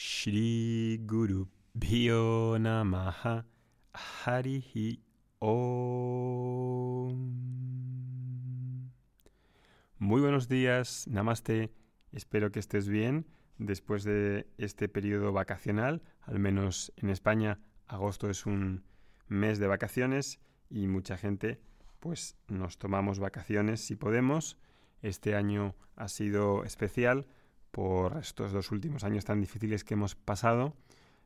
Shri Guru Bhyo Namaha Harihi Om. Muy buenos días, Namaste. Espero que estés bien después de este periodo vacacional. Al menos en España, agosto es un mes de vacaciones y mucha gente pues nos tomamos vacaciones si podemos. Este año ha sido especial por estos dos últimos años tan difíciles que hemos pasado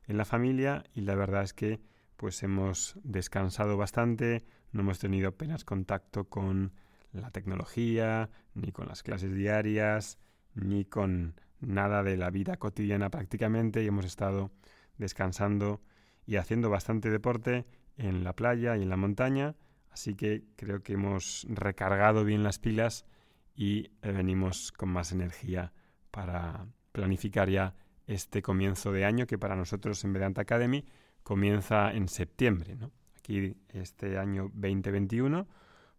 en la familia y la verdad es que pues hemos descansado bastante, no hemos tenido apenas contacto con la tecnología, ni con las clases diarias, ni con nada de la vida cotidiana prácticamente y hemos estado descansando y haciendo bastante deporte en la playa y en la montaña, así que creo que hemos recargado bien las pilas y venimos con más energía para planificar ya este comienzo de año que para nosotros en Vedanta Academy comienza en septiembre. Aquí este año 2021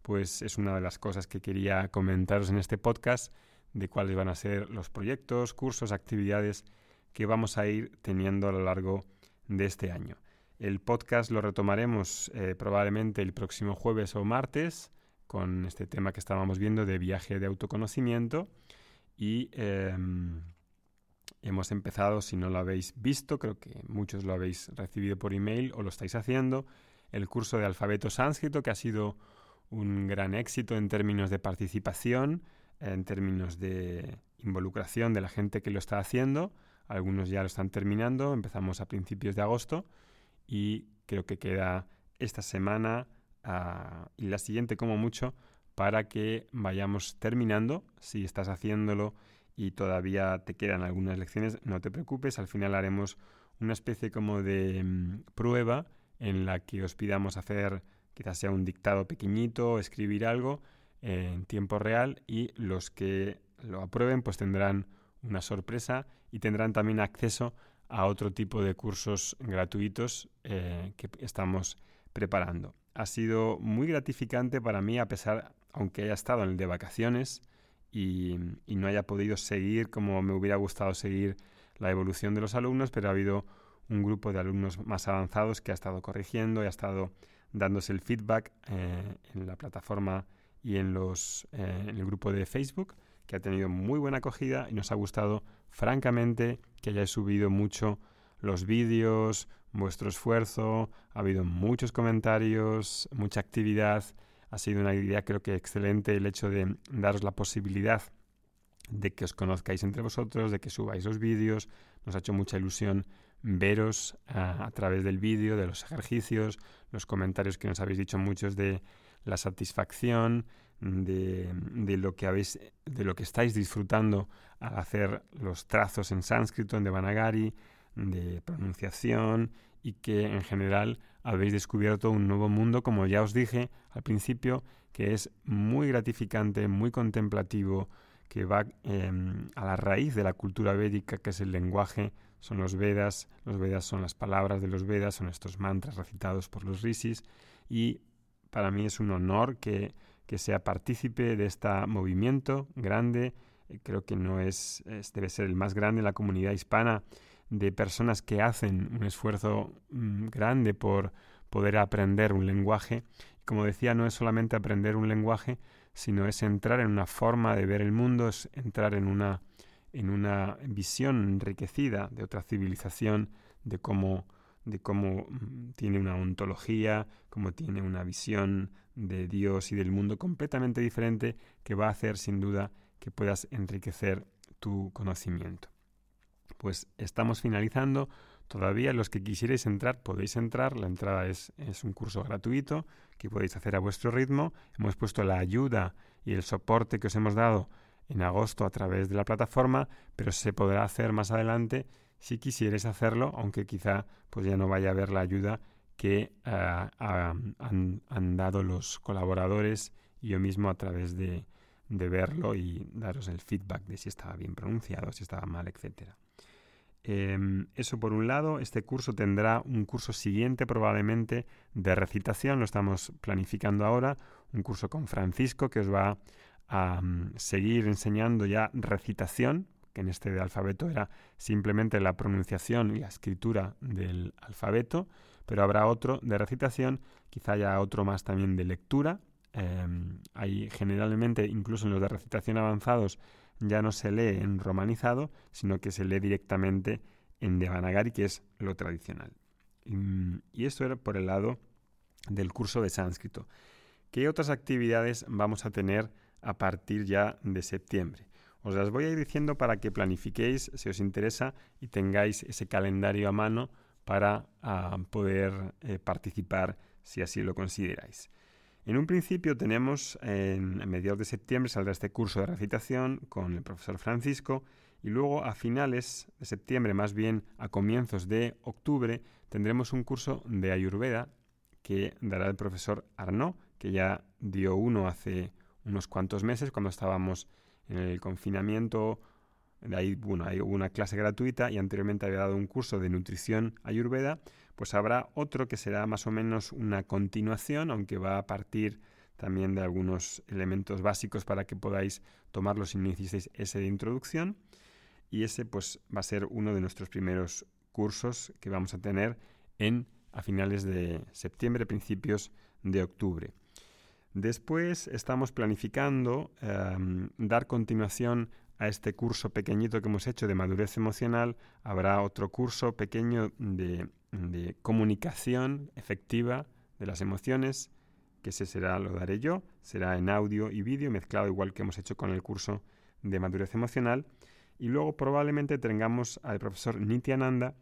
pues es una de las cosas que quería comentaros en este podcast de cuáles van a ser los proyectos, cursos, actividades que vamos a ir teniendo a lo largo de este año. El podcast lo retomaremos eh, probablemente el próximo jueves o martes con este tema que estábamos viendo de viaje de autoconocimiento y em, hemos empezado, si no lo habéis visto, creo que muchos lo habéis recibido por email o lo estáis haciendo, el curso de alfabeto sánscrito que ha sido un gran éxito en términos de participación, en términos de involucración de la gente que lo está haciendo. Algunos ya lo están terminando, empezamos a principios de agosto y creo que queda esta semana ah, y la siguiente como mucho para que vayamos terminando. Si estás haciéndolo y todavía te quedan algunas lecciones, no te preocupes, al final haremos una especie como de mm, prueba en la que os pidamos hacer quizás sea un dictado pequeñito, escribir algo en tiempo real y los que lo aprueben pues tendrán una sorpresa y tendrán también acceso a otro tipo de cursos gratuitos eh, que estamos preparando. Ha sido muy gratificante para mí a pesar aunque haya estado en el de vacaciones y, no haya podido seguir como me hubiera gustado seguir la evolución de los alumnos, pero ha habido un grupo de alumnos más avanzados que ha estado corrigiendo y ha estado dándose el feedback eh, en la plataforma y en, los, eh, en el grupo de Facebook, que ha tenido muy buena acogida y nos ha gustado francamente que hayáis subido mucho los vídeos, vuestro esfuerzo, ha habido muchos comentarios, mucha actividad ha sido una idea creo que excelente el hecho de daros la posibilidad de que os conozcáis entre vosotros, de que subáis los vídeos. Nos ha hecho mucha ilusión veros a, través del vídeo, de los ejercicios, los comentarios que nos habéis dicho muchos de la satisfacción, de, lo que habéis, de lo que estáis disfrutando al hacer los trazos en sánscrito, en Devanagari, de pronunciación y que en general habéis descubierto un nuevo mundo, como ya os dije al principio, que es muy gratificante, muy contemplativo, que va em, a la raíz de la cultura védica, que es el lenguaje, son los Vedas, los Vedas son las palabras de los Vedas, son estos mantras recitados por los rishis, y para mí es un honor que, que sea partícipe de este movimiento grande, creo que no es, debe ser el más grande en la comunidad hispana de personas que hacen un esfuerzo mm, grande por poder aprender un lenguaje. Como decía, no es solamente aprender un lenguaje, sino es entrar en una forma de ver el mundo, es entrar en una, en una visión enriquecida de otra civilización, de cómo, de cómo mm, tiene una ontología, cómo tiene una visión de Dios y del mundo completamente diferente que va a hacer sin duda que puedas enriquecer tu conocimiento pues estamos finalizando. Todavía los que quisierais entrar podéis entrar. La entrada es, es, un curso gratuito que podéis hacer a vuestro ritmo. Hemos puesto la ayuda y el soporte que os hemos dado en agosto a través de la plataforma, pero se podrá hacer más adelante si quisierais hacerlo, aunque quizá pues ya no vaya a haber la ayuda que ah, han, dado los colaboradores y yo mismo a través de, de verlo y daros el feedback de si estaba bien pronunciado, si estaba mal, etcétera. Em, eso por un lado, este curso tendrá un curso siguiente probablemente de recitación, lo estamos planificando ahora, un curso con Francisco que os va a mm, seguir enseñando ya recitación, que en este de alfabeto era simplemente la pronunciación y la escritura del alfabeto, pero habrá otro de recitación, quizá haya otro más también de lectura. Em, hay generalmente, incluso en los de recitación avanzados, ya no se lee en romanizado, sino que se lee directamente en Devanagari, que es lo tradicional. Y, esto era por el lado del curso de sánscrito. ¿Qué otras actividades vamos a tener a partir ya de septiembre? Os las voy a ir diciendo para que planifiquéis si os interesa y tengáis ese calendario a mano para ah, poder eh, participar si así lo consideráis. En un principio tenemos, en, a mediados de septiembre saldrá este curso de recitación con el profesor Francisco y luego a finales de septiembre, más bien a comienzos de octubre, tendremos un curso de Ayurveda que dará el profesor Arnaud, que ya dio uno hace unos cuantos meses cuando estábamos en el confinamiento. De ahí, bueno, hay una clase gratuita y anteriormente había dado un curso de nutrición ayurveda, pues habrá otro que será más o menos una continuación, aunque va a partir también de algunos elementos básicos para que podáis tomarlo si necesitáis ese de introducción. Y ese pues va a ser uno de nuestros primeros cursos que vamos a tener en a finales de septiembre, principios de octubre. Después estamos planificando em, dar continuación a este curso pequeñito que hemos hecho de madurez emocional. Habrá otro curso pequeño de, comunicación efectiva de las emociones, que ese será, lo daré yo, será en audio y vídeo, mezclado igual que hemos hecho con el curso de madurez emocional. Y luego probablemente tengamos al profesor Nityananda,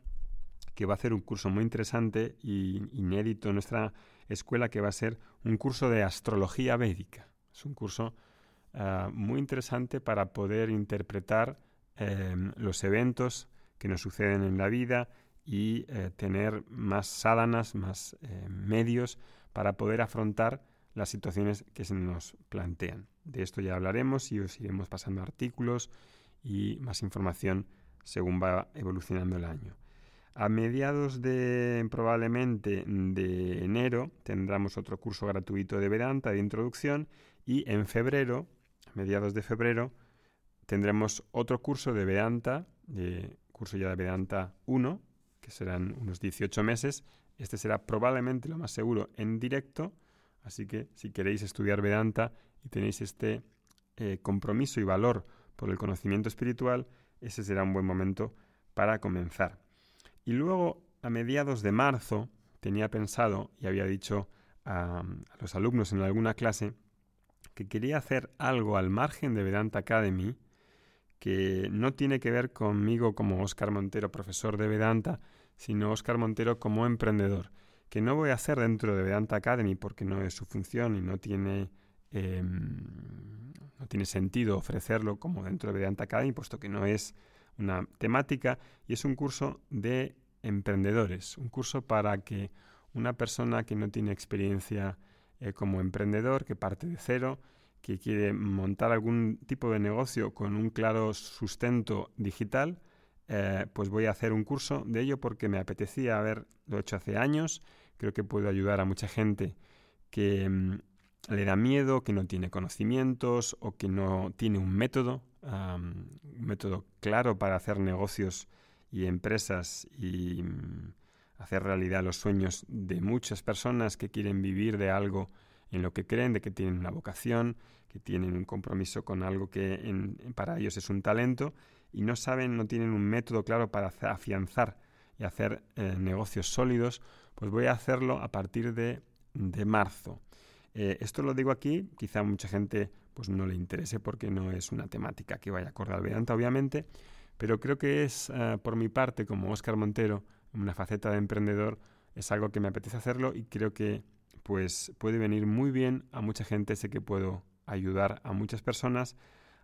que va a hacer un curso muy interesante y inédito en nuestra escuela, que va a ser un curso de astrología védica. Es un curso ah, muy interesante para poder interpretar em, los eventos que nos suceden en la vida y eh, tener más sádanas, más eh, medios para poder afrontar las situaciones que se nos plantean. De esto ya hablaremos y os iremos pasando artículos y más información según va evolucionando el año. A mediados de probablemente de enero tendremos otro curso gratuito de Vedanta de introducción y en febrero, a mediados de febrero, tendremos otro curso de Vedanta, de curso ya de Vedanta 1, que serán unos 18 meses. Este será probablemente lo más seguro en directo, así que si queréis estudiar Vedanta y tenéis este eh, compromiso y valor por el conocimiento espiritual, ese será un buen momento para comenzar. Y luego, a mediados de marzo, tenía pensado y había dicho a, los alumnos en alguna clase que quería hacer algo al margen de Vedanta Academy que no tiene que ver conmigo como Óscar Montero, profesor de Vedanta, sino Óscar Montero como emprendedor, que no voy a hacer dentro de Vedanta Academy porque no es su función y no tiene, em, no tiene sentido ofrecerlo como dentro de Vedanta Academy, puesto que no es una temática y es un curso de emprendedores, un curso para que una persona que no tiene experiencia eh, como emprendedor, que parte de cero, que quiere montar algún tipo de negocio con un claro sustento digital, eh, pues voy a hacer un curso de ello porque me apetecía haberlo hecho hace años. Creo que puedo ayudar a mucha gente que mm, le da miedo, que no tiene conocimientos o que no tiene un método un método claro para hacer negocios y empresas y mm, hacer realidad los sueños de muchas personas que quieren vivir de algo en lo que creen, de que tienen una vocación, que tienen un compromiso con algo que para ellos es un talento y no saben, no tienen un método claro para afianzar y hacer eh, negocios sólidos, pues voy a hacerlo a partir de, marzo. Eh, esto lo digo aquí, quizá mucha gente pues no le interese porque no es una temática que vaya a acordar al Vedanta, obviamente, pero creo que es, eh, por mi parte, como Óscar Montero, una faceta de emprendedor, es algo que me apetece hacerlo y creo que pues puede venir muy bien a mucha gente, sé que puedo ayudar a muchas personas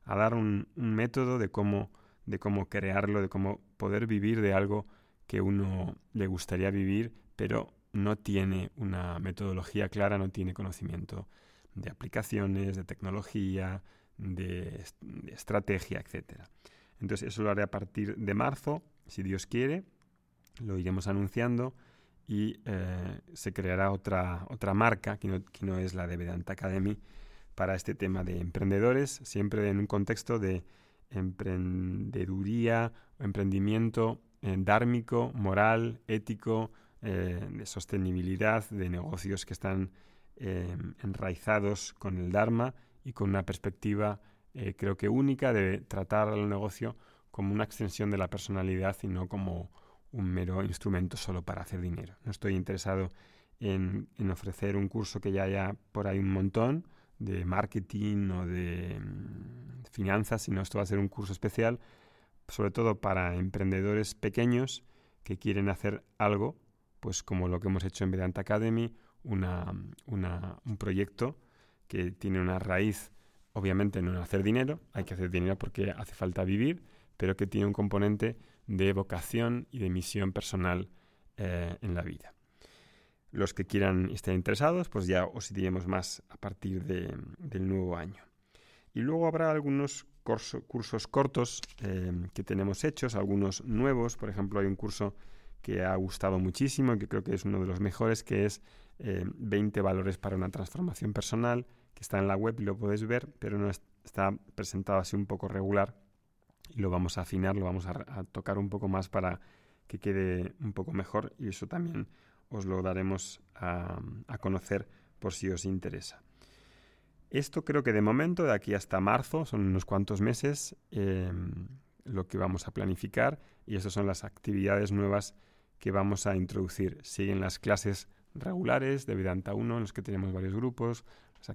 a dar un, método de cómo, de cómo crearlo, de cómo poder vivir de algo que uno le gustaría vivir, pero no tiene una metodología clara, no tiene conocimiento de aplicaciones, de tecnología, de, estrategia, etc. Entonces eso lo haré a partir de marzo, si Dios quiere, lo iremos anunciando y eh, se creará otra, otra marca que no, que no, es la de Vedanta Academy para este tema de emprendedores, siempre en un contexto de emprendeduría, emprendimiento eh, dármico, moral, ético, eh, de sostenibilidad, de negocios que están eh, enraizados con el Dharma y con una perspectiva creo que única de tratar al negocio como una extensión de la personalidad y no como un mero instrumento solo para hacer dinero. No estoy interesado en, ofrecer un curso que ya haya por ahí un montón de marketing o de mm, finanzas, sino esto va a ser un curso especial sobre todo para emprendedores pequeños que quieren hacer algo, pues como lo que hemos hecho en Vedanta Academy, un proyecto que tiene una raíz, obviamente, no en hacer dinero, hay que hacer dinero porque hace falta vivir, pero que tiene un componente de vocación y de misión personal eh, en la vida. Los que quieran estar interesados, pues ya os diremos más a partir del nuevo año. Y luego habrá algunos cursos cortos eh, que tenemos hechos, algunos nuevos. Por ejemplo, hay un curso que ha gustado muchísimo y que creo que es uno de los mejores, que es 20 eh, valores para una transformación personal, que está en la web y lo puedes ver, pero no está presentado así un poco regular y lo vamos a afinar, lo vamos a, tocar un poco más para que quede un poco mejor y eso también os lo daremos a conocer por si os interesa. Esto creo que de momento, de aquí hasta marzo, son unos cuantos meses em, lo que vamos a planificar y esas son las actividades nuevas que vamos a introducir. Siguen las clases regulares de Vedanta 1 en los que tenemos varios grupos, las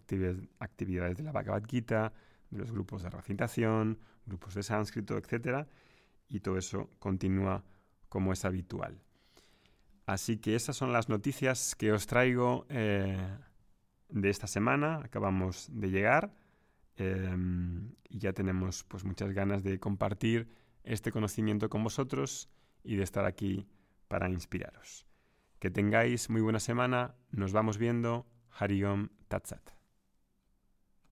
actividades, de la Bhagavad Gita, los grupos de recitación, grupos de sánscrito, etc. Y todo eso continúa como es habitual. Así que esas son las noticias que os traigo. Eh, de esta semana. Acabamos de llegar em, y ya tenemos pues muchas ganas de compartir este conocimiento con vosotros y de estar aquí para inspiraros. Que tengáis muy buena semana. Nos vamos viendo. Hariom Tatsat.